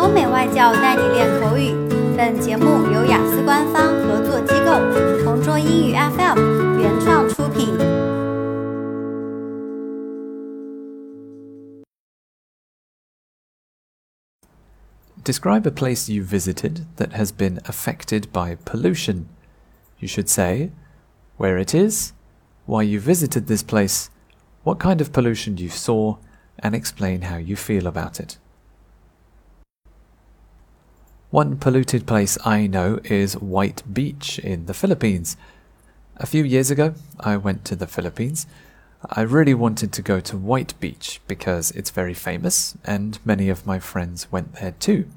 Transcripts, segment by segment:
欧美外教带你练口语。本节目由雅思官方合作机构同桌英语 FM 原创出品。Describe a place you visited that has been affected by pollution. You should say where it is, why you visited this place, what kind of pollution you saw, and explain how you feel about it. One polluted place I know is White Beach in the Philippines. A few years ago, I went to the Philippines. I really wanted to go to White Beach because it's very famous, and many of my friends went there too.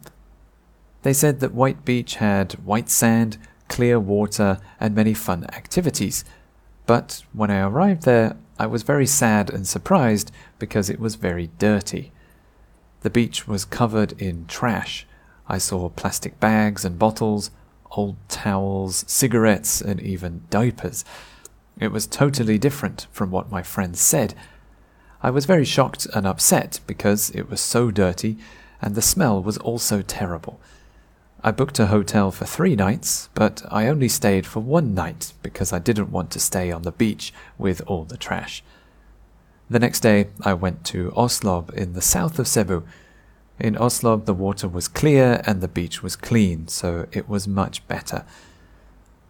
They said that White Beach had white sand, clear water, and many fun activities. But when I arrived there, I was very sad and surprised because it was very dirty. The beach was covered in trash. I saw plastic bags and bottles, old towels, cigarettes, and even diapers. It was totally different from what my friends said. I was very shocked and upset because it was so dirty and the smell was also terrible. I booked a hotel for three nights, but I only stayed for one night because I didn't want to stay on the beach with all the trash. The next day, I went to Oslob in the south of Cebu. In Oslob, the water was clear and the beach was clean, so it was much better.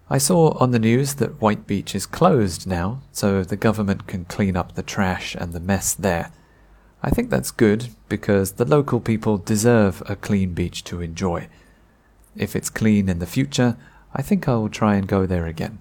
I saw on the news that White Beach is closed now, so the government can clean up the trash and the mess there. I think that's good because the local people deserve a clean beach to enjoy. If it's clean in the future, I think I will try and go there again.